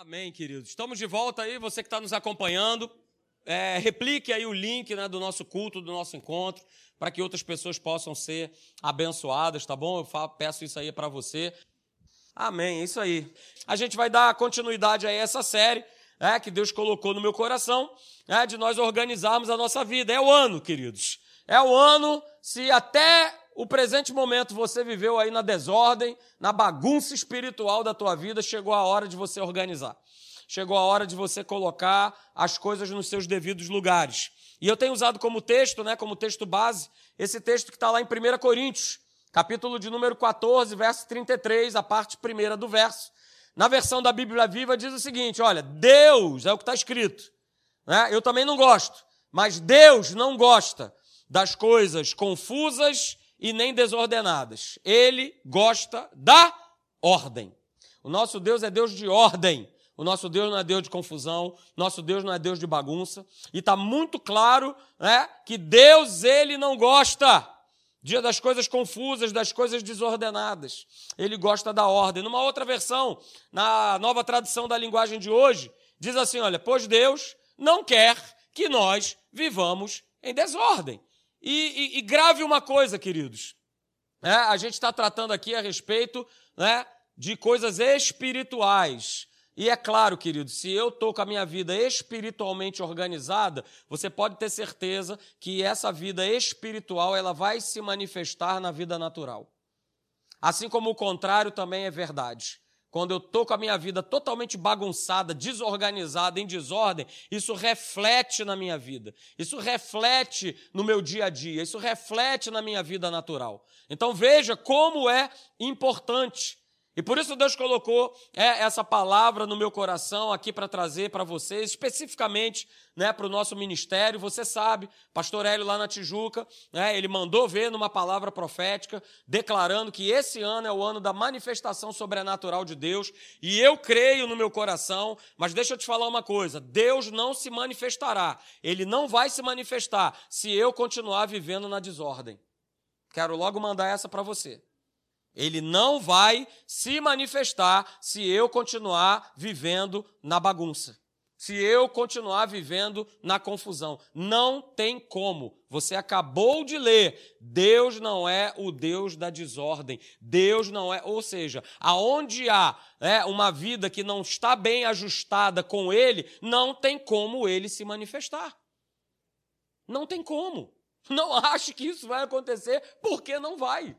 Amém, queridos. Estamos de volta aí, você que está nos acompanhando. É, replique aí o link né, do nosso culto, do nosso encontro, para que outras pessoas possam ser abençoadas, tá bom? Eu falo, peço isso aí para você. Amém, é isso aí. A gente vai dar continuidade a essa série é, que Deus colocou no meu coração, é, de nós organizarmos a nossa vida. É o ano, queridos. É o ano, se até o presente momento você viveu aí na desordem, na bagunça espiritual da tua vida, chegou a hora de você organizar. Chegou a hora de você colocar as coisas nos seus devidos lugares. E eu tenho usado como texto, né, como texto base, esse texto que está lá em 1 Coríntios, capítulo de número 14, verso 33, a parte primeira do verso. Na versão da Bíblia Viva diz o seguinte: olha, Deus, é o que está escrito. Né? Eu também não gosto, mas Deus não gosta das coisas confusas e nem desordenadas. Ele gosta da ordem. O nosso Deus é Deus de ordem. O nosso Deus não é Deus de confusão, nosso Deus não é Deus de bagunça. E está muito claro né, que Deus, ele não gosta dia das coisas confusas, das coisas desordenadas. Ele gosta da ordem. Numa outra versão, na nova tradução da linguagem de hoje, diz assim: olha, pois Deus não quer que nós vivamos em desordem. E, e, e grave uma coisa, queridos. É, a gente está tratando aqui a respeito né, de coisas espirituais. E é claro, querido, se eu estou com a minha vida espiritualmente organizada, você pode ter certeza que essa vida espiritual ela vai se manifestar na vida natural. Assim como o contrário também é verdade. Quando eu estou com a minha vida totalmente bagunçada, desorganizada, em desordem, isso reflete na minha vida. Isso reflete no meu dia a dia. Isso reflete na minha vida natural. Então veja como é importante e por isso Deus colocou é, essa palavra no meu coração aqui para trazer para vocês, especificamente né, para o nosso ministério. Você sabe, pastor Hélio lá na Tijuca, né, ele mandou ver numa palavra profética, declarando que esse ano é o ano da manifestação sobrenatural de Deus. E eu creio no meu coração, mas deixa eu te falar uma coisa: Deus não se manifestará, ele não vai se manifestar se eu continuar vivendo na desordem. Quero logo mandar essa para você. Ele não vai se manifestar se eu continuar vivendo na bagunça. Se eu continuar vivendo na confusão. Não tem como. Você acabou de ler. Deus não é o Deus da desordem. Deus não é. Ou seja, aonde há é, uma vida que não está bem ajustada com Ele, não tem como ele se manifestar. Não tem como. Não ache que isso vai acontecer, porque não vai.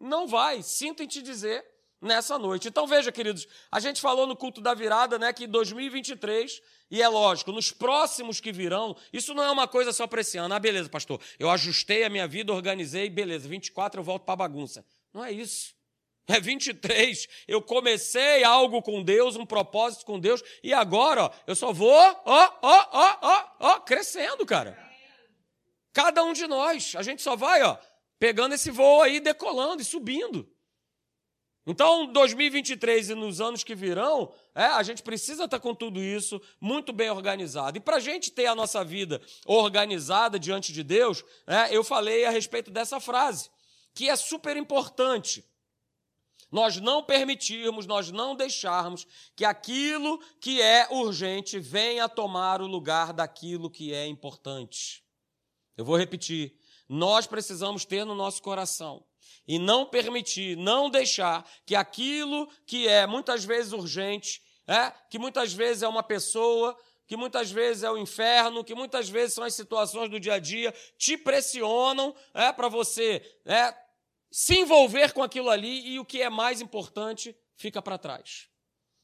Não vai, sinto em te dizer nessa noite. Então veja, queridos, a gente falou no culto da virada, né, que 2023, e é lógico, nos próximos que virão, isso não é uma coisa só para esse ano. Ah, beleza, pastor, eu ajustei a minha vida, organizei, beleza, 24 eu volto para a bagunça. Não é isso. É 23, eu comecei algo com Deus, um propósito com Deus, e agora, ó, eu só vou, ó, ó, ó, ó, ó, crescendo, cara. Cada um de nós, a gente só vai, ó, pegando esse voo aí, decolando e subindo. Então, 2023 e nos anos que virão, é, a gente precisa estar com tudo isso muito bem organizado. E para a gente ter a nossa vida organizada diante de Deus, é, eu falei a respeito dessa frase, que é super importante. Nós não permitirmos, nós não deixarmos que aquilo que é urgente venha tomar o lugar daquilo que é importante. Eu vou repetir nós precisamos ter no nosso coração e não permitir, não deixar que aquilo que é muitas vezes urgente, é, que muitas vezes é uma pessoa, que muitas vezes é o inferno, que muitas vezes são as situações do dia a dia, te pressionam é, para você é, se envolver com aquilo ali e o que é mais importante fica para trás.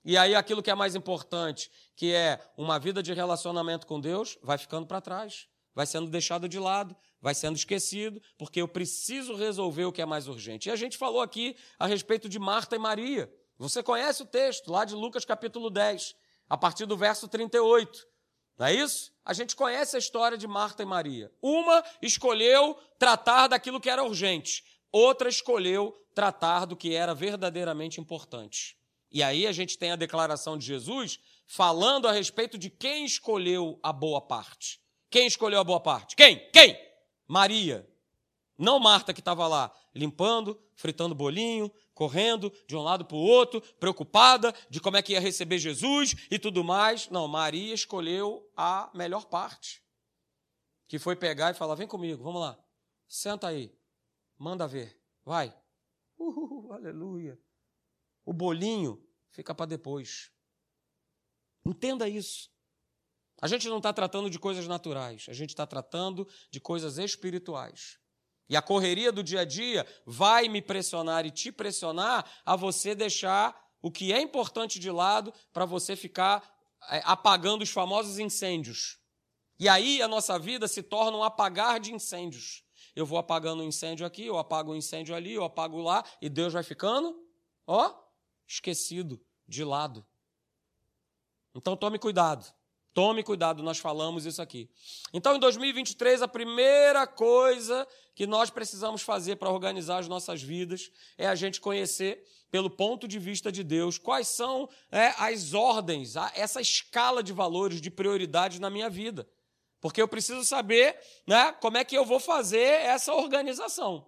E aí aquilo que é mais importante, que é uma vida de relacionamento com Deus, vai ficando para trás, vai sendo deixado de lado, vai sendo esquecido, porque eu preciso resolver o que é mais urgente. E a gente falou aqui a respeito de Marta e Maria. Você conhece o texto lá de Lucas capítulo 10, a partir do verso 38. Não é isso? A gente conhece a história de Marta e Maria. Uma escolheu tratar daquilo que era urgente, outra escolheu tratar do que era verdadeiramente importante. E aí a gente tem a declaração de Jesus falando a respeito de quem escolheu a boa parte. Quem escolheu a boa parte? Quem? Quem? Maria. Não Marta que estava lá limpando, fritando bolinho, correndo de um lado para o outro, preocupada de como é que ia receber Jesus e tudo mais. Não, Maria escolheu a melhor parte, que foi pegar e falar: vem comigo, vamos lá, senta aí, manda ver, vai. Uhul, aleluia. O bolinho fica para depois. Entenda isso. A gente não está tratando de coisas naturais, a gente está tratando de coisas espirituais. E a correria do dia a dia vai me pressionar e te pressionar a você deixar o que é importante de lado para você ficar é, apagando os famosos incêndios. E aí a nossa vida se torna um apagar de incêndios. Eu vou apagando um incêndio aqui, eu apago um incêndio ali, eu apago lá, e Deus vai ficando, ó, esquecido, de lado. Então tome cuidado. Tome cuidado, nós falamos isso aqui. Então, em 2023, a primeira coisa que nós precisamos fazer para organizar as nossas vidas é a gente conhecer, pelo ponto de vista de Deus, quais são é, as ordens, essa escala de valores, de prioridades na minha vida. Porque eu preciso saber né, como é que eu vou fazer essa organização.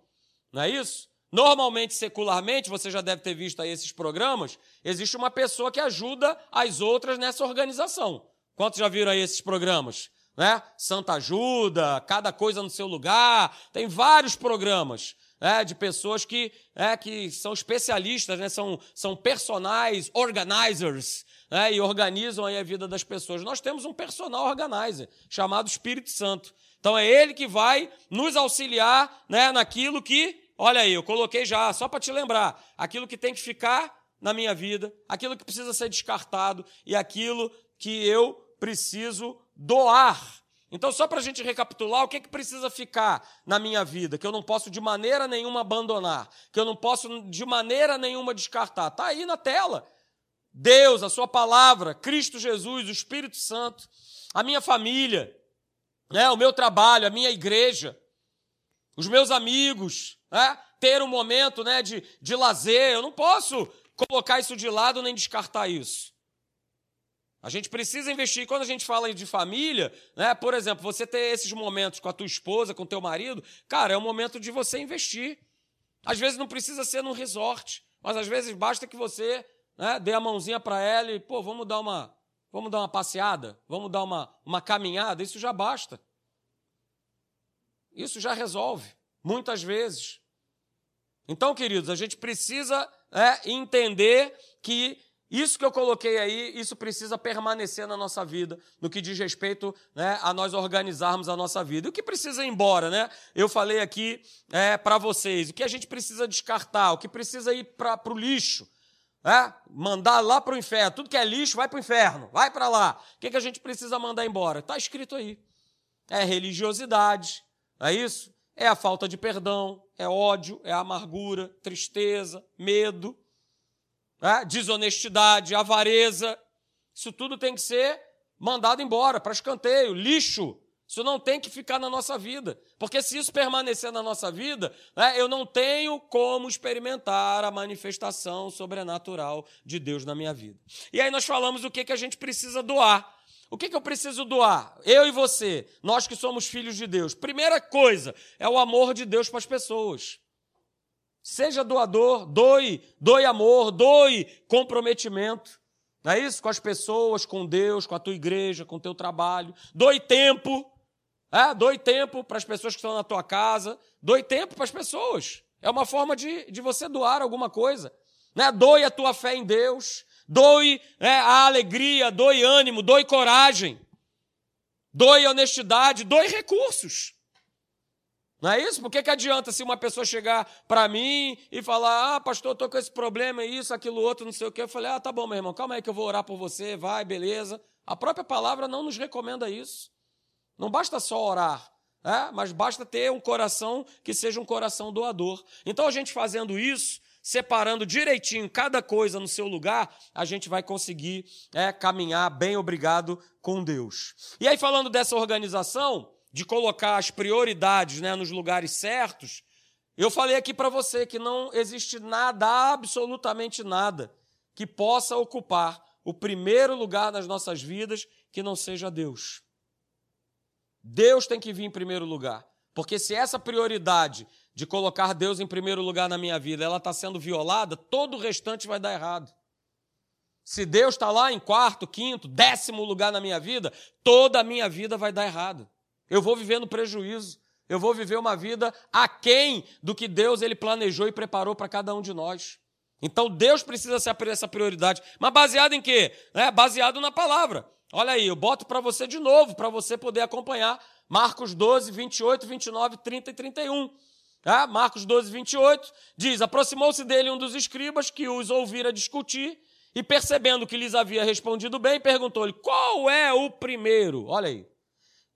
Não é isso? Normalmente, secularmente, você já deve ter visto aí esses programas, existe uma pessoa que ajuda as outras nessa organização. Quantos já viram aí esses programas? Né? Santa Ajuda, Cada Coisa no Seu Lugar, tem vários programas né, de pessoas que, é, que são especialistas, né, são, são personagens, organizers, né, e organizam aí a vida das pessoas. Nós temos um personal organizer chamado Espírito Santo. Então é ele que vai nos auxiliar né, naquilo que, olha aí, eu coloquei já, só para te lembrar, aquilo que tem que ficar na minha vida, aquilo que precisa ser descartado e aquilo que eu preciso doar. Então, só para a gente recapitular, o que, é que precisa ficar na minha vida, que eu não posso de maneira nenhuma abandonar, que eu não posso de maneira nenhuma descartar? Está aí na tela. Deus, a Sua palavra, Cristo Jesus, o Espírito Santo, a minha família, né, o meu trabalho, a minha igreja, os meus amigos, né, ter um momento né, de, de lazer. Eu não posso colocar isso de lado nem descartar isso. A gente precisa investir. Quando a gente fala de família, né, por exemplo, você ter esses momentos com a tua esposa, com o teu marido, cara, é o momento de você investir. Às vezes não precisa ser num resort, mas às vezes basta que você né, dê a mãozinha para ela e, pô, vamos dar uma, vamos dar uma passeada, vamos dar uma, uma caminhada, isso já basta. Isso já resolve, muitas vezes. Então, queridos, a gente precisa é, entender que isso que eu coloquei aí, isso precisa permanecer na nossa vida, no que diz respeito né, a nós organizarmos a nossa vida. E o que precisa ir embora, né? Eu falei aqui é, para vocês, o que a gente precisa descartar, o que precisa ir para o lixo, é? mandar lá para o inferno. Tudo que é lixo vai para o inferno, vai para lá. O que, que a gente precisa mandar embora? Está escrito aí. É religiosidade, é isso? É a falta de perdão, é ódio, é amargura, tristeza, medo né? desonestidade, avareza. Isso tudo tem que ser mandado embora para escanteio, lixo. Isso não tem que ficar na nossa vida. Porque se isso permanecer na nossa vida, né, eu não tenho como experimentar a manifestação sobrenatural de Deus na minha vida. E aí nós falamos o que, que a gente precisa doar. O que, que eu preciso doar? Eu e você, nós que somos filhos de Deus. Primeira coisa é o amor de Deus para as pessoas. Seja doador, doe, doe amor, doe comprometimento. Não é isso? Com as pessoas, com Deus, com a tua igreja, com o teu trabalho. Doe tempo. É? Doe tempo para as pessoas que estão na tua casa. Doe tempo para as pessoas. É uma forma de, de você doar alguma coisa. Né? Doe a tua fé em Deus. Doe é, a alegria, doe ânimo, doe coragem. Doe honestidade, doe recursos. Não é isso? Por que, que adianta se uma pessoa chegar para mim e falar, ah, pastor, estou com esse problema, isso, aquilo, outro, não sei o quê. Eu falei, ah, tá bom, meu irmão, calma aí que eu vou orar por você, vai, beleza. A própria palavra não nos recomenda isso. Não basta só orar, é? mas basta ter um coração que seja um coração doador. Então, a gente fazendo isso, separando direitinho cada coisa no seu lugar, a gente vai conseguir é, caminhar bem obrigado com Deus. E aí, falando dessa organização, de colocar as prioridades né, nos lugares certos, eu falei aqui para você que não existe nada, absolutamente nada, que possa ocupar o primeiro lugar nas nossas vidas que não seja Deus. Deus tem que vir em primeiro lugar. Porque se essa prioridade de colocar Deus em primeiro lugar na minha vida, ela está sendo violada, todo o restante vai dar errado. Se Deus está lá em quarto, quinto, décimo lugar na minha vida, toda a minha vida vai dar errado. Eu vou viver no prejuízo. Eu vou viver uma vida aquém do que Deus ele planejou e preparou para cada um de nós. Então Deus precisa ser essa prioridade. Mas baseado em quê? É, baseado na palavra. Olha aí, eu boto para você de novo, para você poder acompanhar. Marcos 12, 28, 29, 30 e 31. É, Marcos 12, 28 diz: Aproximou-se dele um dos escribas que os ouvira discutir e, percebendo que lhes havia respondido bem, perguntou-lhe: Qual é o primeiro? Olha aí.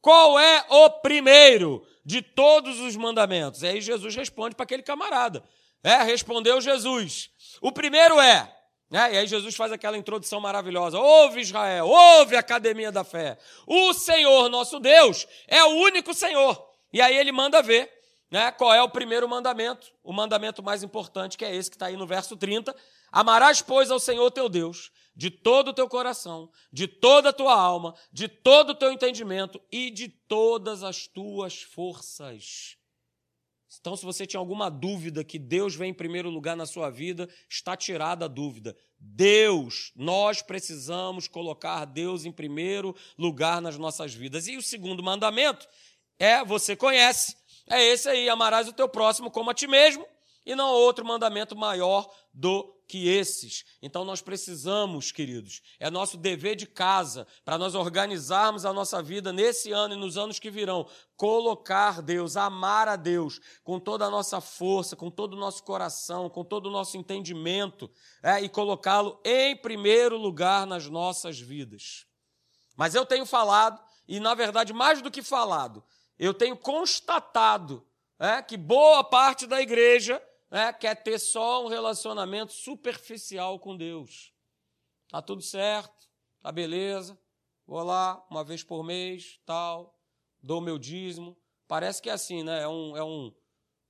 Qual é o primeiro de todos os mandamentos? E aí Jesus responde para aquele camarada. É, respondeu Jesus. O primeiro é, né? E aí Jesus faz aquela introdução maravilhosa. Ouve Israel, ouve Academia da Fé. O Senhor nosso Deus é o único Senhor. E aí ele manda ver né, qual é o primeiro mandamento, o mandamento mais importante, que é esse que está aí no verso 30. Amarás, pois, ao Senhor teu Deus de todo o teu coração, de toda a tua alma, de todo o teu entendimento e de todas as tuas forças. Então, se você tinha alguma dúvida que Deus vem em primeiro lugar na sua vida, está tirada a dúvida. Deus, nós precisamos colocar Deus em primeiro lugar nas nossas vidas. E o segundo mandamento é, você conhece, é esse aí: amarás o teu próximo como a ti mesmo, e não outro mandamento maior do que esses. Então nós precisamos, queridos, é nosso dever de casa, para nós organizarmos a nossa vida nesse ano e nos anos que virão, colocar Deus, amar a Deus com toda a nossa força, com todo o nosso coração, com todo o nosso entendimento, é, e colocá-lo em primeiro lugar nas nossas vidas. Mas eu tenho falado, e na verdade, mais do que falado, eu tenho constatado é, que boa parte da igreja né, quer ter só um relacionamento superficial com Deus. Tá tudo certo, tá beleza, vou lá uma vez por mês, tal, dou meu dízimo. Parece que é assim, né? É um, é um,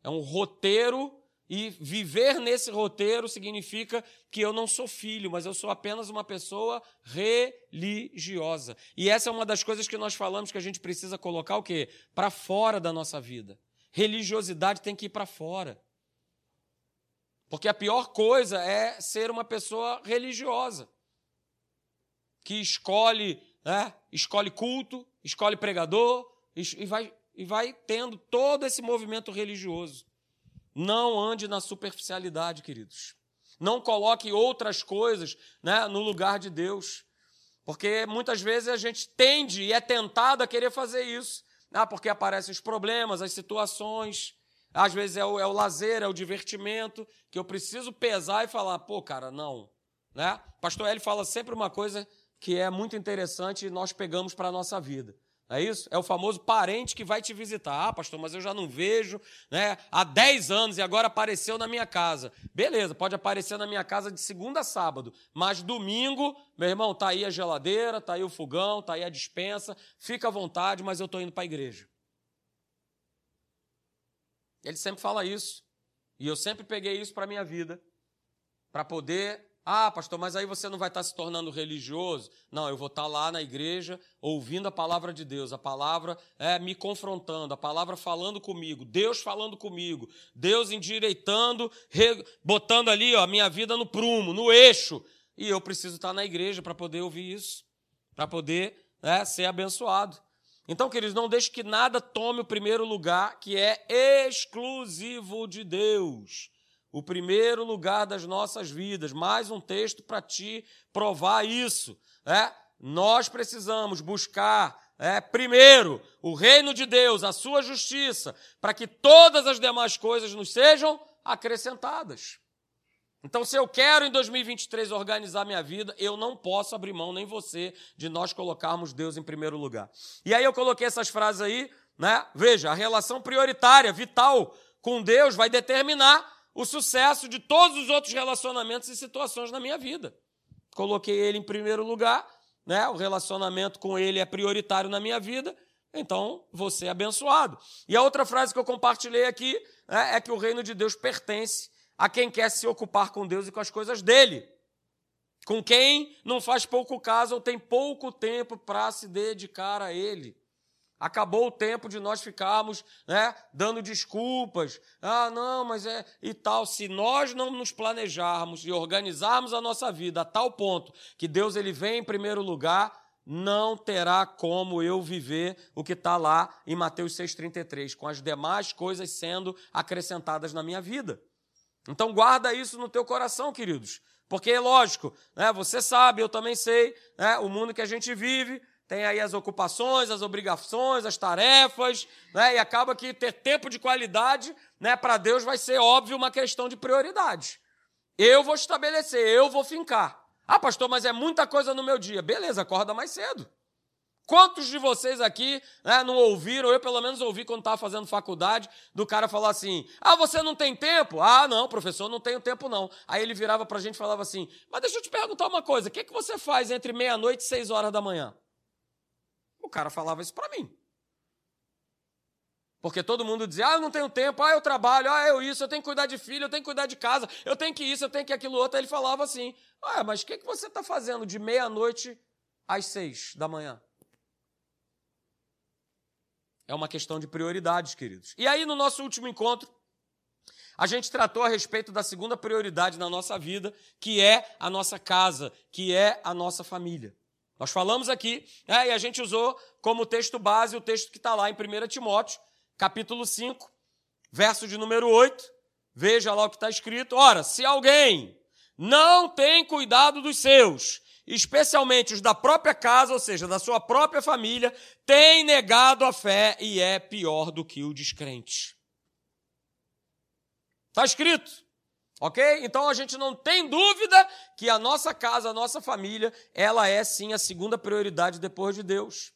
é um roteiro e viver nesse roteiro significa que eu não sou filho, mas eu sou apenas uma pessoa religiosa. E essa é uma das coisas que nós falamos que a gente precisa colocar o quê? Para fora da nossa vida. Religiosidade tem que ir para fora. Porque a pior coisa é ser uma pessoa religiosa, que escolhe, né, escolhe culto, escolhe pregador e vai, e vai tendo todo esse movimento religioso. Não ande na superficialidade, queridos. Não coloque outras coisas né, no lugar de Deus. Porque muitas vezes a gente tende e é tentado a querer fazer isso. Ah, porque aparecem os problemas, as situações, às vezes é o, é o lazer, é o divertimento, que eu preciso pesar e falar, pô, cara, não. Né? Pastor Eli fala sempre uma coisa que é muito interessante e nós pegamos para a nossa vida. É isso? É o famoso parente que vai te visitar. Ah, pastor, mas eu já não vejo né, há 10 anos e agora apareceu na minha casa. Beleza, pode aparecer na minha casa de segunda a sábado, mas domingo, meu irmão, tá aí a geladeira, tá aí o fogão, tá aí a dispensa, fica à vontade, mas eu estou indo para a igreja. Ele sempre fala isso. E eu sempre peguei isso para minha vida, para poder. Ah, pastor, mas aí você não vai estar se tornando religioso? Não, eu vou estar lá na igreja ouvindo a palavra de Deus, a palavra é, me confrontando, a palavra falando comigo, Deus falando comigo, Deus endireitando, botando ali ó, a minha vida no prumo, no eixo. E eu preciso estar na igreja para poder ouvir isso, para poder é, ser abençoado. Então, queridos, não deixe que nada tome o primeiro lugar, que é exclusivo de Deus. O primeiro lugar das nossas vidas. Mais um texto para te provar isso. É? Nós precisamos buscar é, primeiro o reino de Deus, a sua justiça, para que todas as demais coisas nos sejam acrescentadas. Então, se eu quero em 2023 organizar minha vida, eu não posso abrir mão, nem você, de nós colocarmos Deus em primeiro lugar. E aí eu coloquei essas frases aí, né? Veja, a relação prioritária, vital com Deus vai determinar o sucesso de todos os outros relacionamentos e situações na minha vida. Coloquei ele em primeiro lugar, né? O relacionamento com ele é prioritário na minha vida, então você é abençoado. E a outra frase que eu compartilhei aqui né, é que o reino de Deus pertence a quem quer se ocupar com Deus e com as coisas dele. Com quem não faz pouco caso ou tem pouco tempo para se dedicar a ele. Acabou o tempo de nós ficarmos né, dando desculpas. Ah, não, mas é. e tal. Se nós não nos planejarmos e organizarmos a nossa vida a tal ponto que Deus ele vem em primeiro lugar, não terá como eu viver o que está lá em Mateus 6,33, com as demais coisas sendo acrescentadas na minha vida. Então guarda isso no teu coração, queridos. Porque, lógico, né, você sabe, eu também sei, né, o mundo que a gente vive, tem aí as ocupações, as obrigações, as tarefas, né? E acaba que ter tempo de qualidade, né, para Deus vai ser óbvio uma questão de prioridade. Eu vou estabelecer, eu vou fincar. Ah, pastor, mas é muita coisa no meu dia. Beleza, acorda mais cedo. Quantos de vocês aqui né, não ouviram, eu pelo menos ouvi quando estava fazendo faculdade, do cara falar assim: Ah, você não tem tempo? Ah, não, professor, não tenho tempo não. Aí ele virava para a gente e falava assim: Mas deixa eu te perguntar uma coisa: o que, que você faz entre meia-noite e seis horas da manhã? O cara falava isso para mim. Porque todo mundo dizia, ah, eu não tenho tempo, ah, eu trabalho, ah, eu isso, eu tenho que cuidar de filho, eu tenho que cuidar de casa, eu tenho que isso, eu tenho que aquilo outro. Aí ele falava assim, ah, mas o que, que você está fazendo de meia-noite às seis da manhã? É uma questão de prioridades, queridos. E aí, no nosso último encontro, a gente tratou a respeito da segunda prioridade na nossa vida, que é a nossa casa, que é a nossa família. Nós falamos aqui, é, e a gente usou como texto base o texto que está lá em 1 Timóteo, capítulo 5, verso de número 8. Veja lá o que está escrito. Ora, se alguém não tem cuidado dos seus, especialmente os da própria casa, ou seja, da sua própria família, tem negado a fé e é pior do que o descrente. Está escrito. Ok? Então a gente não tem dúvida que a nossa casa, a nossa família, ela é sim a segunda prioridade depois de Deus.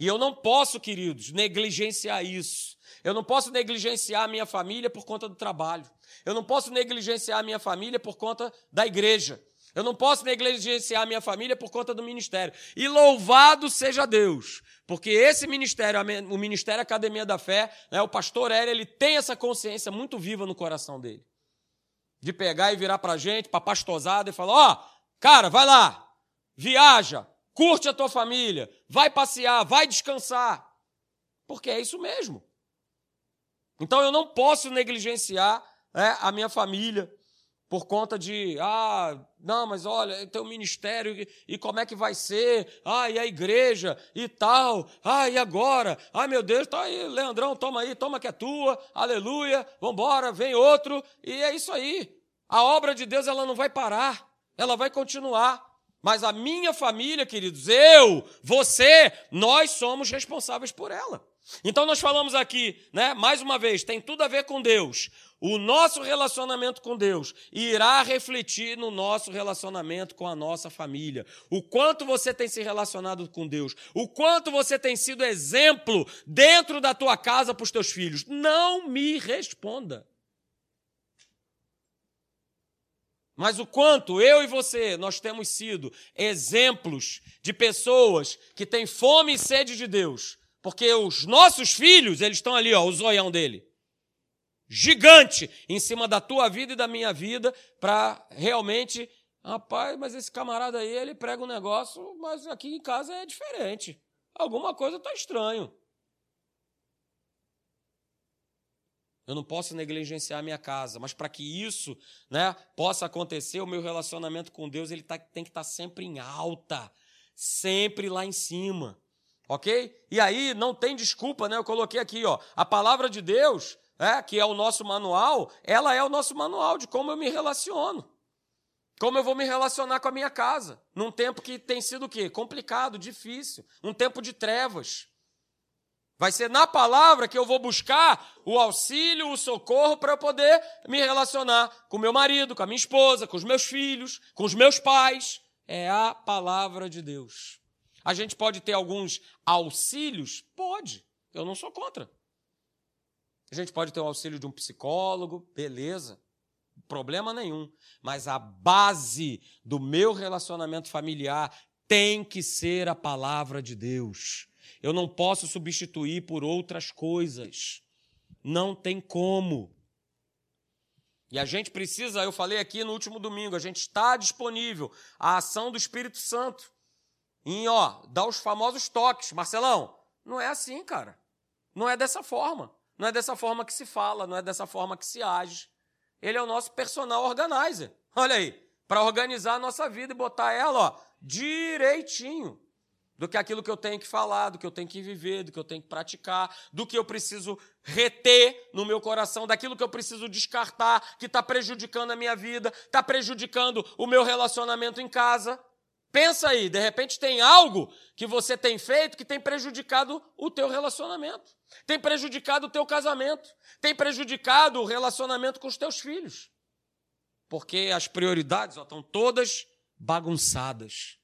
E eu não posso, queridos, negligenciar isso. Eu não posso negligenciar a minha família por conta do trabalho. Eu não posso negligenciar a minha família por conta da igreja. Eu não posso negligenciar minha família por conta do ministério. E louvado seja Deus, porque esse ministério, o Ministério Academia da Fé, né, o pastor Hélio, ele tem essa consciência muito viva no coração dele de pegar e virar para gente, para pastosada, e falar: ó, oh, cara, vai lá, viaja, curte a tua família, vai passear, vai descansar. Porque é isso mesmo. Então eu não posso negligenciar né, a minha família por conta de, ah, não, mas olha, tem um ministério e, e, como é que vai ser? Ah, e a igreja e tal. Ah, e agora? Ai, meu Deus, tá aí, Leandrão, toma aí, toma que é tua. Aleluia. Vambora, vem outro. E é isso aí. A obra de Deus ela não vai parar, ela vai continuar. Mas a minha família, queridos, eu, você, nós somos responsáveis por ela. Então nós falamos aqui, né, mais uma vez, tem tudo a ver com Deus. O nosso relacionamento com Deus irá refletir no nosso relacionamento com a nossa família. O quanto você tem se relacionado com Deus, o quanto você tem sido exemplo dentro da tua casa para os teus filhos. Não me responda. Mas o quanto eu e você nós temos sido exemplos de pessoas que têm fome e sede de Deus. Porque os nossos filhos, eles estão ali, ó, o zoião dele gigante em cima da tua vida e da minha vida para realmente, rapaz, mas esse camarada aí, ele prega um negócio, mas aqui em casa é diferente. Alguma coisa está estranho. Eu não posso negligenciar a minha casa, mas para que isso né, possa acontecer, o meu relacionamento com Deus ele tá, tem que estar tá sempre em alta, sempre lá em cima. Ok? E aí não tem desculpa, né? Eu coloquei aqui, ó, a palavra de Deus é, que é o nosso manual, ela é o nosso manual de como eu me relaciono. Como eu vou me relacionar com a minha casa, num tempo que tem sido o quê? Complicado, difícil, um tempo de trevas. Vai ser na palavra que eu vou buscar o auxílio, o socorro para eu poder me relacionar com meu marido, com a minha esposa, com os meus filhos, com os meus pais. É a palavra de Deus. A gente pode ter alguns auxílios? Pode. Eu não sou contra. A gente pode ter o auxílio de um psicólogo, beleza, problema nenhum. Mas a base do meu relacionamento familiar tem que ser a palavra de Deus. Eu não posso substituir por outras coisas. Não tem como. E a gente precisa, eu falei aqui no último domingo, a gente está disponível à ação do Espírito Santo em, ó, dar os famosos toques. Marcelão, Não é assim, cara. Não é dessa forma. Não é dessa forma que se fala, não é dessa forma que se age. Ele é o nosso personal organizer. Olha aí, para organizar a nossa vida e botar ela, ó, direitinho do que aquilo que eu tenho que falar, do que eu tenho que viver, do que eu tenho que praticar, do que eu preciso reter no meu coração, daquilo que eu preciso descartar, que está prejudicando a minha vida, está prejudicando o meu relacionamento em casa. Pensa aí, de repente tem algo que você tem feito que tem prejudicado o teu relacionamento, tem prejudicado o teu casamento, tem prejudicado o relacionamento com os teus filhos. Porque as prioridades ó, estão todas bagunçadas.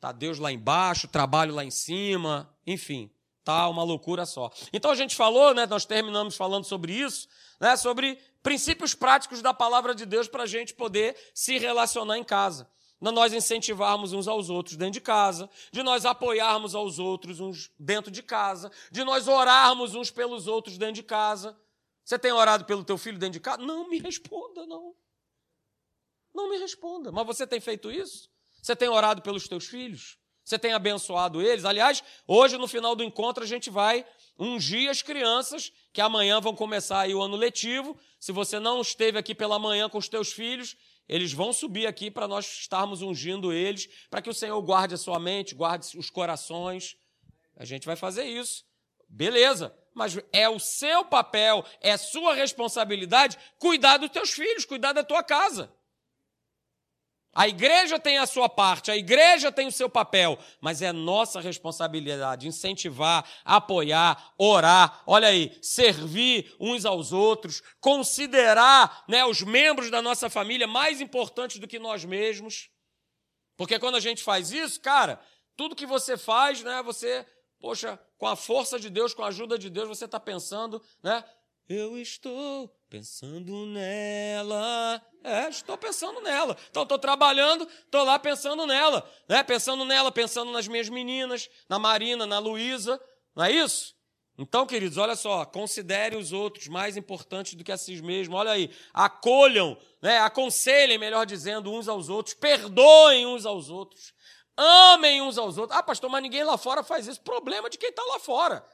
Tá Deus lá embaixo, trabalho lá em cima, enfim, tá uma loucura só. Então a gente falou, né, nós terminamos falando sobre isso, né, sobre princípios práticos da palavra de Deus para a gente poder se relacionar em casa. De nós incentivarmos uns aos outros dentro de casa, de nós apoiarmos aos outros uns dentro de casa, de nós orarmos uns pelos outros dentro de casa. Você tem orado pelo teu filho dentro de casa? Não me responda, não. Não me responda. Mas você tem feito isso? Você tem orado pelos teus filhos? Você tem abençoado eles? Aliás, hoje no final do encontro a gente vai ungir as crianças que amanhã vão começar aí o ano letivo. Se você não esteve aqui pela manhã com os teus filhos, eles vão subir aqui para nós estarmos ungindo eles, para que o Senhor guarde a sua mente, guarde os corações. A gente vai fazer isso. Beleza. Mas é o seu papel, é sua responsabilidade cuidar dos teus filhos, cuidar da tua casa. A igreja tem a sua parte, a igreja tem o seu papel, mas é nossa responsabilidade incentivar, apoiar, orar, olha aí, servir uns aos outros, considerar né, os membros da nossa família mais importantes do que nós mesmos. Porque quando a gente faz isso, cara, tudo que você faz, né, você, poxa, com a força de Deus, com a ajuda de Deus, você está pensando, né? Eu estou pensando nela. É, estou pensando nela. Então, estou trabalhando, estou lá pensando nela. Né? Pensando nela, pensando nas minhas meninas, na Marina, na Luísa. Não é isso? Então, queridos, olha só, considere os outros mais importantes do que a si mesmos. Olha aí, acolham, né? aconselhem, melhor dizendo, uns aos outros, perdoem uns aos outros, amem uns aos outros. Ah, pastor, mas ninguém lá fora faz isso. Problema de quem está lá fora.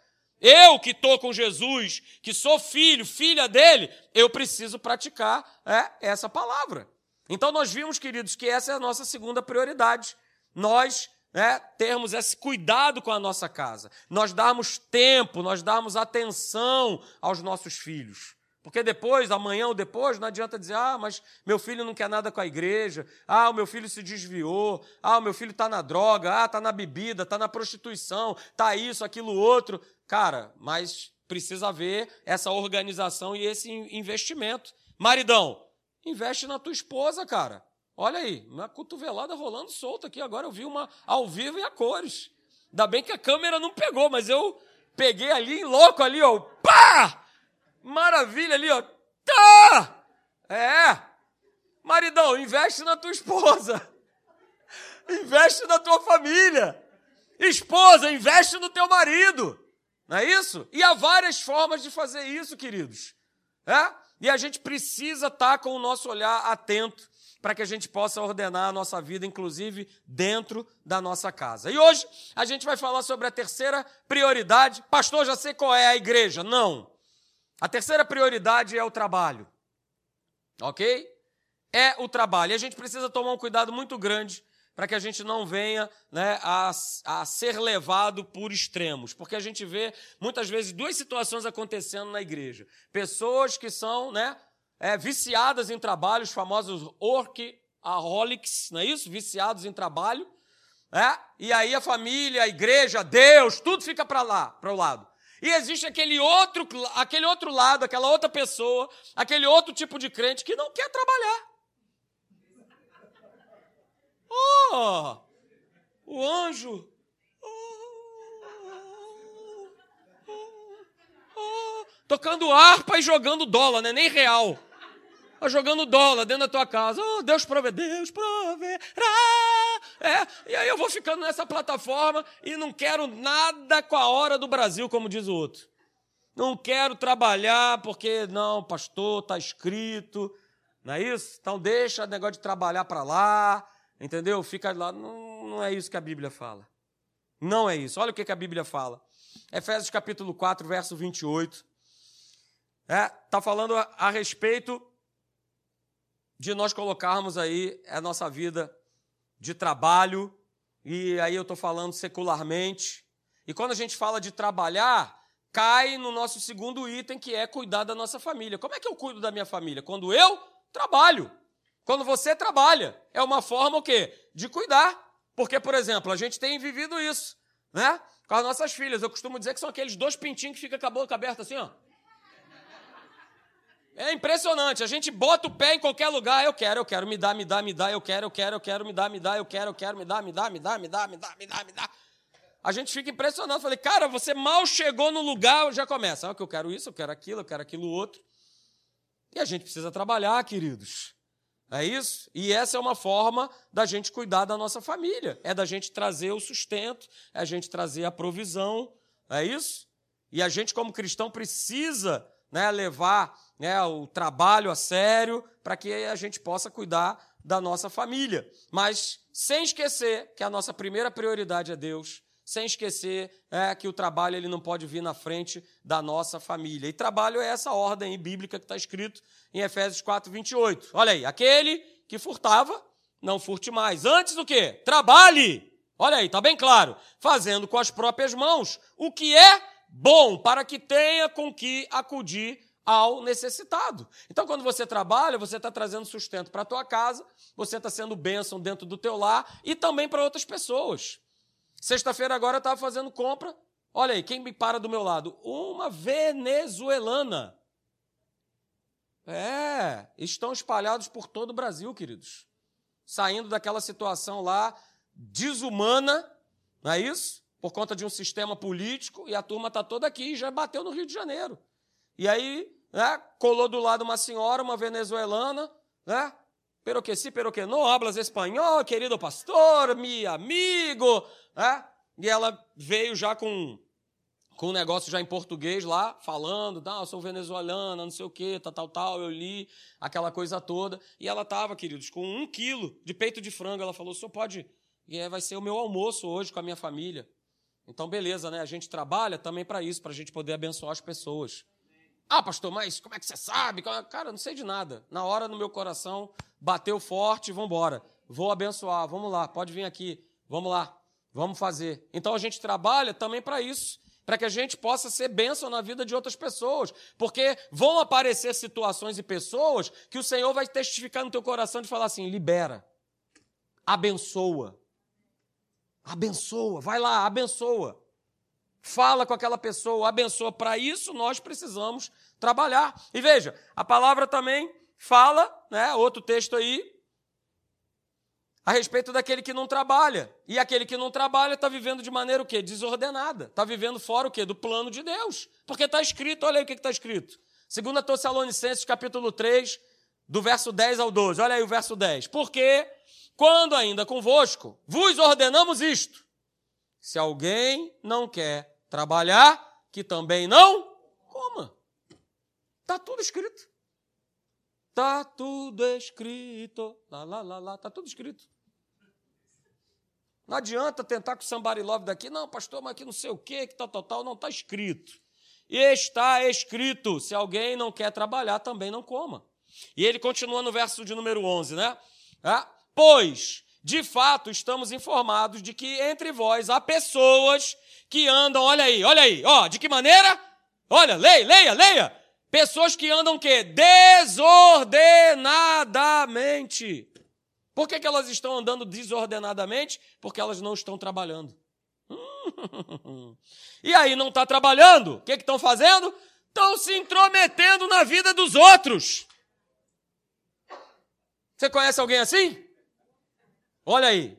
Eu que estou com Jesus, que sou filho, filha dele, eu preciso praticar é, essa palavra. Então nós vimos, queridos, que essa é a nossa segunda prioridade. Nós né, termos esse cuidado com a nossa casa, nós darmos tempo, nós darmos atenção aos nossos filhos. Porque depois, amanhã ou depois, não adianta dizer, ah, mas meu filho não quer nada com a igreja, ah, o meu filho se desviou, ah, o meu filho está na droga, ah, está na bebida, está na prostituição, está isso, aquilo, outro. Cara, mas precisa haver essa organização e esse investimento. Maridão, investe na tua esposa, cara. Olha aí, uma cotovelada rolando solta aqui. Agora eu vi uma ao vivo e a cores. Ainda bem que a câmera não pegou, mas eu peguei ali, louco ali, ó. Pá! Maravilha ali, ó. Tá! É. Maridão, investe na tua esposa. Investe na tua família. Esposa, investe no teu marido. Não é isso? E há várias formas de fazer isso, queridos. É? E a gente precisa estar com o nosso olhar atento para que a gente possa ordenar a nossa vida, inclusive dentro da nossa casa. E hoje a gente vai falar sobre a terceira prioridade. Pastor, já sei qual é a igreja. Não. A terceira prioridade é o trabalho. Ok? É o trabalho. E a gente precisa tomar um cuidado muito grande para que a gente não venha né, a, a ser levado por extremos. Porque a gente vê muitas vezes duas situações acontecendo na igreja: pessoas que são né, é, viciadas em trabalho, os famosos workaholics, não é isso? Viciados em trabalho. É? E aí a família, a igreja, Deus, tudo fica para lá, para o lado. E existe aquele outro, aquele outro lado, aquela outra pessoa, aquele outro tipo de crente que não quer trabalhar. Oh! O anjo. Oh, oh, oh, tocando harpa e jogando dólar, né? Nem real. Jogando dólar dentro da tua casa. Oh, Deus prove, Deus proverá. É, e aí eu vou ficando nessa plataforma e não quero nada com a hora do Brasil, como diz o outro. Não quero trabalhar porque, não, pastor, está escrito. Não é isso? Então deixa o negócio de trabalhar para lá, entendeu? Fica lá. Não, não é isso que a Bíblia fala. Não é isso. Olha o que a Bíblia fala. Efésios capítulo 4, verso 28. É, tá falando a, a respeito de nós colocarmos aí a nossa vida de trabalho, e aí eu estou falando secularmente. E quando a gente fala de trabalhar, cai no nosso segundo item, que é cuidar da nossa família. Como é que eu cuido da minha família? Quando eu trabalho. Quando você trabalha. É uma forma o quê? De cuidar. Porque, por exemplo, a gente tem vivido isso, né? Com as nossas filhas. Eu costumo dizer que são aqueles dois pintinhos que ficam com a boca aberta assim, ó. É impressionante. A gente bota o pé em qualquer lugar. Eu quero, eu quero, me dá, me dá, me dá, eu quero, eu quero, eu quero, me dá, me dá, eu quero, eu quero, me dá, me dá, me dá, me dá, me dá, me dá, me dá. A gente fica impressionado. Falei, cara, você mal chegou no lugar, já começa. Ah, que eu quero isso, eu quero aquilo, eu quero aquilo outro. E a gente precisa trabalhar, queridos. É isso? E essa é uma forma da gente cuidar da nossa família. É da gente trazer o sustento, é a gente trazer a provisão. É isso? E a gente, como cristão, precisa né, levar né, o trabalho a sério para que a gente possa cuidar da nossa família. Mas sem esquecer que a nossa primeira prioridade é Deus, sem esquecer é, que o trabalho ele não pode vir na frente da nossa família. E trabalho é essa ordem bíblica que está escrito em Efésios 4, 28. Olha aí, aquele que furtava, não furte mais. Antes o quê? Trabalhe! Olha aí, está bem claro. Fazendo com as próprias mãos o que é bom, para que tenha com que acudir ao necessitado. Então, quando você trabalha, você está trazendo sustento para a tua casa, você está sendo bênção dentro do teu lar e também para outras pessoas. Sexta-feira agora eu estava fazendo compra. Olha aí, quem me para do meu lado? Uma venezuelana. É, estão espalhados por todo o Brasil, queridos. Saindo daquela situação lá desumana, não é isso? Por conta de um sistema político, e a turma está toda aqui e já bateu no Rio de Janeiro. E aí, né, colou do lado uma senhora, uma venezuelana, né? Pero que sí, pero que no hablas espanhol, querido pastor, mi amigo, né? E ela veio já com, com um negócio já em português lá, falando, não, eu sou venezuelana, não sei o quê, tal, tal, tal, eu li aquela coisa toda. E ela estava, queridos, com um quilo de peito de frango. Ela falou, o senhor pode... E é, vai ser o meu almoço hoje com a minha família. Então, beleza, né? A gente trabalha também para isso, para a gente poder abençoar as pessoas. Ah, pastor, mas como é que você sabe? Cara, não sei de nada. Na hora, no meu coração, bateu forte, vamos embora. Vou abençoar, vamos lá, pode vir aqui, vamos lá. Vamos fazer. Então a gente trabalha também para isso, para que a gente possa ser bênção na vida de outras pessoas, porque vão aparecer situações e pessoas que o Senhor vai testificar no teu coração de falar assim: libera, abençoa, abençoa, vai lá, abençoa. Fala com aquela pessoa, abençoa. Para isso nós precisamos trabalhar. E veja, a palavra também fala, né, outro texto aí, a respeito daquele que não trabalha. E aquele que não trabalha está vivendo de maneira o quê? Desordenada. Está vivendo fora o quê? Do plano de Deus. Porque está escrito, olha aí o que está escrito. 2 Tessalonicenses, capítulo 3, do verso 10 ao 12. Olha aí o verso 10. Porque, quando ainda convosco, vos ordenamos isto. Se alguém não quer trabalhar, que também não. Está tudo escrito. Está tudo escrito. Lá, lá, lá, lá. Está tudo escrito. Não adianta tentar com o somebody love daqui, não, pastor, mas aqui não sei o quê, que tal, tal, tal, não está escrito. Está escrito: se alguém não quer trabalhar, também não coma. E ele continua no verso de número 11, né? É? Pois, de fato, estamos informados de que entre vós há pessoas que andam, olha aí, olha aí, ó, de que maneira? Olha, leia, leia, leia. Pessoas que andam o quê? Desordenadamente. Por que, que elas estão andando desordenadamente? Porque elas não estão trabalhando. e aí, não está trabalhando? O que estão fazendo? Estão se intrometendo na vida dos outros. Você conhece alguém assim? Olha aí.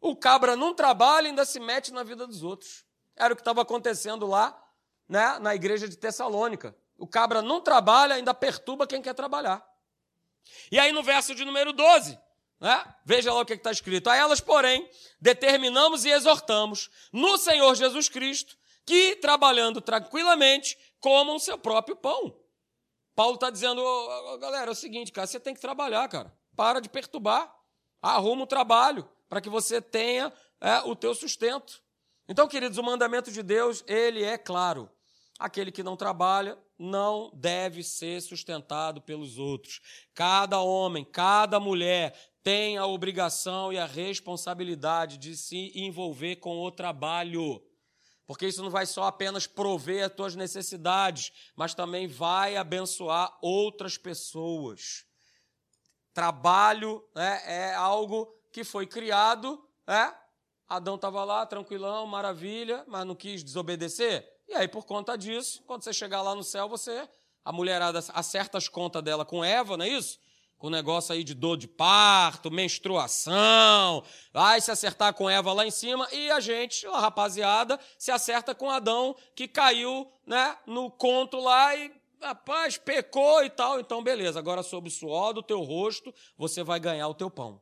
O cabra não trabalha e ainda se mete na vida dos outros. Era o que estava acontecendo lá né, na igreja de Tessalônica. O cabra não trabalha, ainda perturba quem quer trabalhar. E aí no verso de número 12, né, veja lá o que está escrito. A elas, porém, determinamos e exortamos no Senhor Jesus Cristo que, trabalhando tranquilamente, comam seu próprio pão. Paulo está dizendo, oh, galera, é o seguinte, cara, você tem que trabalhar, cara. Para de perturbar. Arruma o trabalho para que você tenha é, o teu sustento. Então, queridos, o mandamento de Deus, ele é claro. Aquele que não trabalha não deve ser sustentado pelos outros. Cada homem, cada mulher tem a obrigação e a responsabilidade de se envolver com o trabalho. Porque isso não vai só apenas prover as tuas necessidades, mas também vai abençoar outras pessoas. Trabalho né, é algo que foi criado, é? Adão estava lá, tranquilão, maravilha, mas não quis desobedecer. E aí, por conta disso, quando você chegar lá no céu, você, a mulherada acerta as contas dela com Eva, não é isso? com o negócio aí de dor de parto, menstruação, vai se acertar com Eva lá em cima e a gente, a rapaziada, se acerta com Adão que caiu, né, no conto lá e rapaz, pecou e tal, então beleza, agora sob o suor do teu rosto, você vai ganhar o teu pão.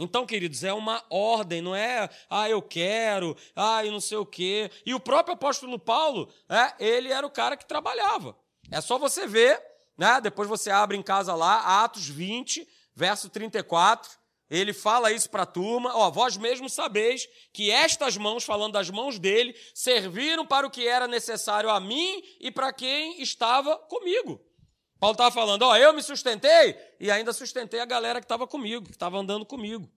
Então, queridos, é uma ordem, não é, ah, eu quero, ah, e não sei o quê. E o próprio apóstolo Paulo, é, ele era o cara que trabalhava. É só você ver né? Depois você abre em casa lá, Atos 20, verso 34. Ele fala isso para a turma: ó, vós mesmos sabeis que estas mãos, falando das mãos dele, serviram para o que era necessário a mim e para quem estava comigo. Paulo estava falando: ó, eu me sustentei e ainda sustentei a galera que estava comigo, que estava andando comigo.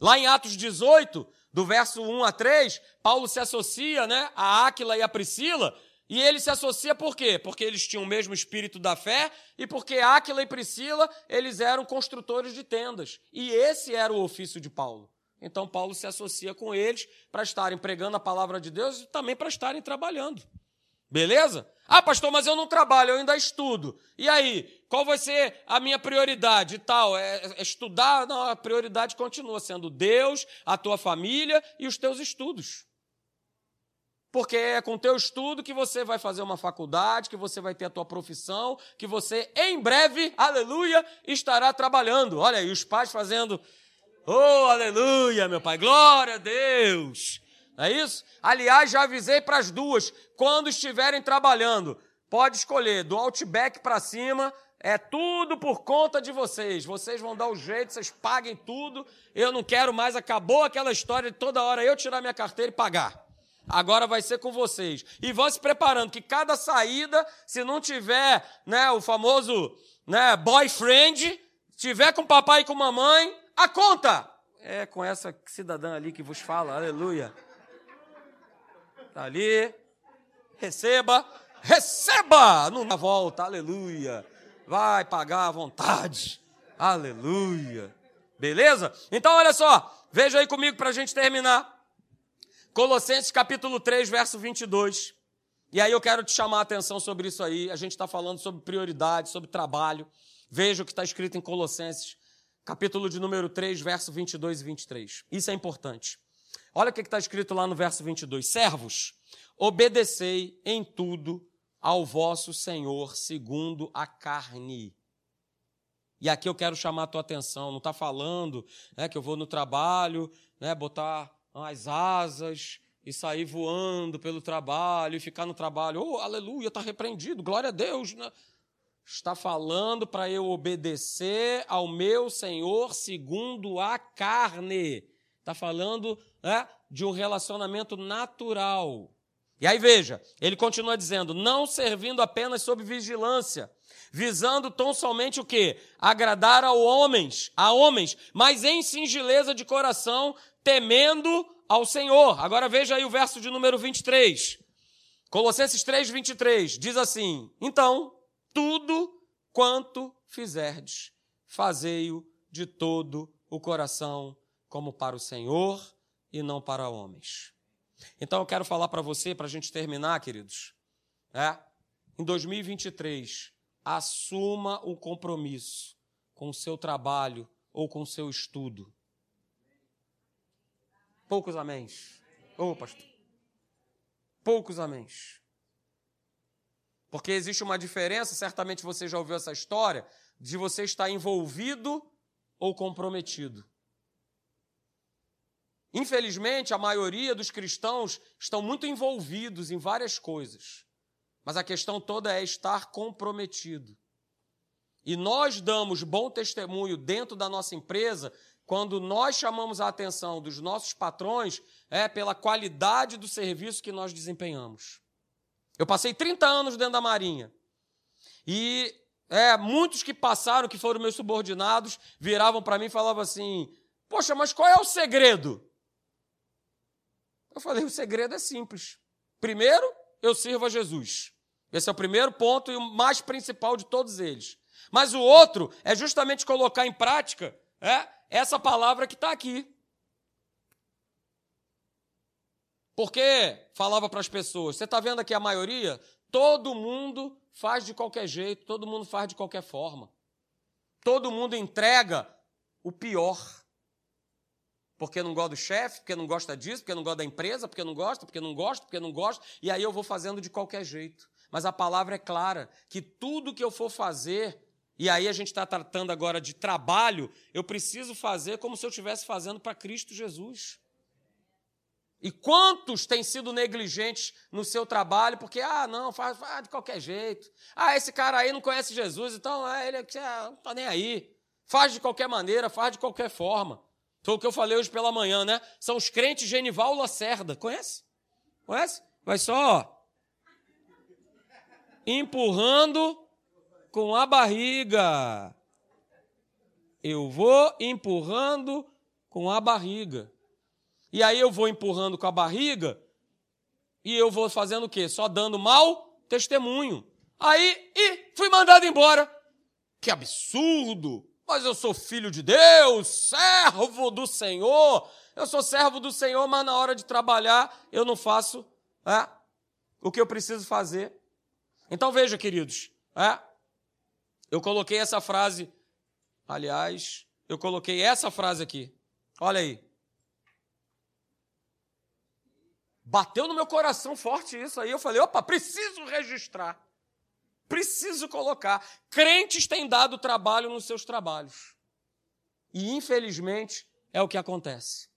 Lá em Atos 18, do verso 1 a 3, Paulo se associa né, a Áquila e a Priscila e ele se associa por quê? Porque eles tinham o mesmo espírito da fé e porque Áquila e Priscila, eles eram construtores de tendas. E esse era o ofício de Paulo. Então Paulo se associa com eles para estarem pregando a palavra de Deus e também para estarem trabalhando. Beleza? Ah, pastor, mas eu não trabalho, eu ainda estudo. E aí, qual vai ser a minha prioridade e tal? É, é estudar? Não, a prioridade continua sendo Deus, a tua família e os teus estudos porque é com teu estudo que você vai fazer uma faculdade, que você vai ter a tua profissão, que você em breve, aleluia, estará trabalhando. Olha aí, os pais fazendo, oh, aleluia, meu pai, glória a Deus. Não é isso? Aliás, já avisei para as duas, quando estiverem trabalhando, pode escolher do Outback para cima, é tudo por conta de vocês. Vocês vão dar o jeito, vocês paguem tudo. Eu não quero mais, acabou aquela história de toda hora eu tirar minha carteira e pagar. Agora vai ser com vocês. E vão se preparando, que cada saída, se não tiver né, o famoso né, boyfriend, tiver com papai e com mamãe, a conta! É com essa cidadã ali que vos fala, aleluia. Tá ali. Receba, receba! Dá volta, aleluia. Vai pagar à vontade, aleluia. Beleza? Então, olha só, veja aí comigo para a gente terminar. Colossenses capítulo 3, verso 22. E aí eu quero te chamar a atenção sobre isso aí. A gente está falando sobre prioridade, sobre trabalho. Veja o que está escrito em Colossenses, capítulo de número 3, verso 22 e 23. Isso é importante. Olha o que está escrito lá no verso 22. Servos, obedecei em tudo ao vosso Senhor segundo a carne. E aqui eu quero chamar a tua atenção. Não está falando né, que eu vou no trabalho, né, botar as asas e sair voando pelo trabalho e ficar no trabalho. Oh, aleluia, está repreendido, glória a Deus. Né? Está falando para eu obedecer ao meu Senhor segundo a carne. Está falando né, de um relacionamento natural. E aí veja, ele continua dizendo: não servindo apenas sob vigilância, visando tão somente o quê? Agradar ao homens, a homens, mas em singeleza de coração, temendo ao Senhor. Agora veja aí o verso de número 23. Colossenses 3, 23 diz assim: Então, tudo quanto fizerdes, fazei-o de todo o coração, como para o Senhor e não para homens. Então eu quero falar para você, para a gente terminar, queridos, é, em 2023, assuma o compromisso com o seu trabalho ou com o seu estudo Poucos améns. Ô, oh, pastor. Poucos améns. Porque existe uma diferença, certamente você já ouviu essa história, de você estar envolvido ou comprometido. Infelizmente, a maioria dos cristãos estão muito envolvidos em várias coisas, mas a questão toda é estar comprometido. E nós damos bom testemunho dentro da nossa empresa quando nós chamamos a atenção dos nossos patrões é pela qualidade do serviço que nós desempenhamos. Eu passei 30 anos dentro da Marinha. E é, muitos que passaram, que foram meus subordinados, viravam para mim e falavam assim: Poxa, mas qual é o segredo? Eu falei: o segredo é simples. Primeiro, eu sirvo a Jesus. Esse é o primeiro ponto e o mais principal de todos eles. Mas o outro é justamente colocar em prática é, essa palavra que está aqui. Porque falava para as pessoas: você está vendo aqui a maioria? Todo mundo faz de qualquer jeito, todo mundo faz de qualquer forma. Todo mundo entrega o pior. Porque não gosta do chefe, porque não gosta disso, porque não gosta da empresa, porque não gosta, porque não gosta, porque não gosta, e aí eu vou fazendo de qualquer jeito. Mas a palavra é clara que tudo que eu for fazer, e aí a gente está tratando agora de trabalho, eu preciso fazer como se eu estivesse fazendo para Cristo Jesus. E quantos têm sido negligentes no seu trabalho porque, ah, não, faz, faz de qualquer jeito. Ah, esse cara aí não conhece Jesus, então é, ele é, não está nem aí. Faz de qualquer maneira, faz de qualquer forma. Foi o que eu falei hoje pela manhã, né? São os crentes Genival Lacerda. Conhece? Conhece? Vai só empurrando com a barriga. Eu vou empurrando com a barriga. E aí eu vou empurrando com a barriga e eu vou fazendo o quê? Só dando mal testemunho. Aí, e fui mandado embora. Que absurdo! Mas eu sou filho de Deus, servo do Senhor. Eu sou servo do Senhor, mas na hora de trabalhar eu não faço é, o que eu preciso fazer. Então veja, queridos, é, eu coloquei essa frase, aliás, eu coloquei essa frase aqui. Olha aí. Bateu no meu coração forte isso aí. Eu falei, opa, preciso registrar. Preciso colocar. Crentes têm dado trabalho nos seus trabalhos. E, infelizmente, é o que acontece.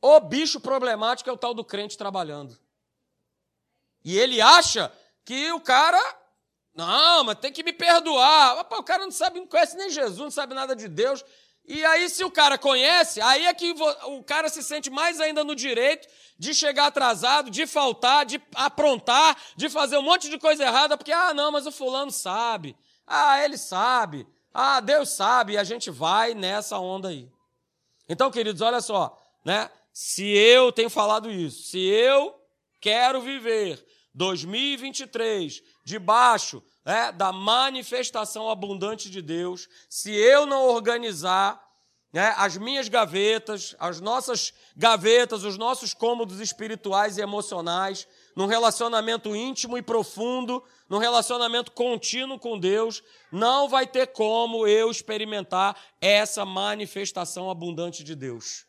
O bicho problemático é o tal do crente trabalhando. E ele acha que o cara. Não, mas tem que me perdoar. O cara não sabe, não conhece nem Jesus, não sabe nada de Deus. E aí, se o cara conhece, aí é que o cara se sente mais ainda no direito de chegar atrasado, de faltar, de aprontar, de fazer um monte de coisa errada, porque, ah, não, mas o fulano sabe. Ah, ele sabe. Ah, Deus sabe. E a gente vai nessa onda aí. Então, queridos, olha só, né? Se eu tenho falado isso, se eu quero viver 2023 debaixo é, da manifestação abundante de Deus, se eu não organizar né, as minhas gavetas, as nossas gavetas, os nossos cômodos espirituais e emocionais, num relacionamento íntimo e profundo, num relacionamento contínuo com Deus, não vai ter como eu experimentar essa manifestação abundante de Deus.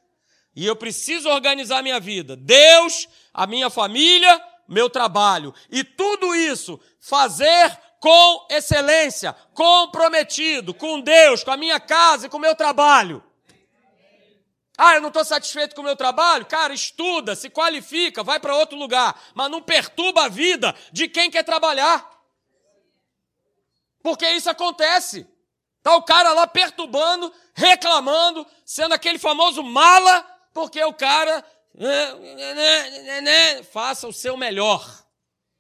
E eu preciso organizar minha vida. Deus, a minha família, meu trabalho. E tudo isso fazer com excelência, comprometido com Deus, com a minha casa e com o meu trabalho. Ah, eu não estou satisfeito com o meu trabalho? Cara, estuda, se qualifica, vai para outro lugar, mas não perturba a vida de quem quer trabalhar. Porque isso acontece. Está o cara lá perturbando, reclamando, sendo aquele famoso mala, porque o cara. Né, né, né, faça o seu melhor.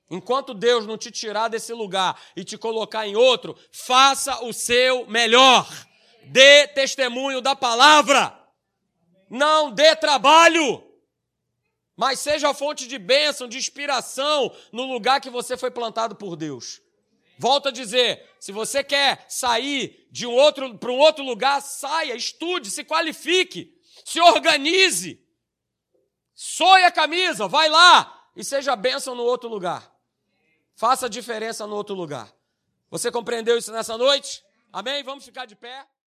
Enquanto Deus não te tirar desse lugar e te colocar em outro, faça o seu melhor. Dê testemunho da palavra. Não dê trabalho. Mas seja fonte de bênção, de inspiração no lugar que você foi plantado por Deus. Volto a dizer, se você quer sair de um outro para um outro lugar, saia, estude, se qualifique, se organize. Soe a camisa, vai lá e seja bênção no outro lugar. Faça diferença no outro lugar. Você compreendeu isso nessa noite? Amém? Vamos ficar de pé.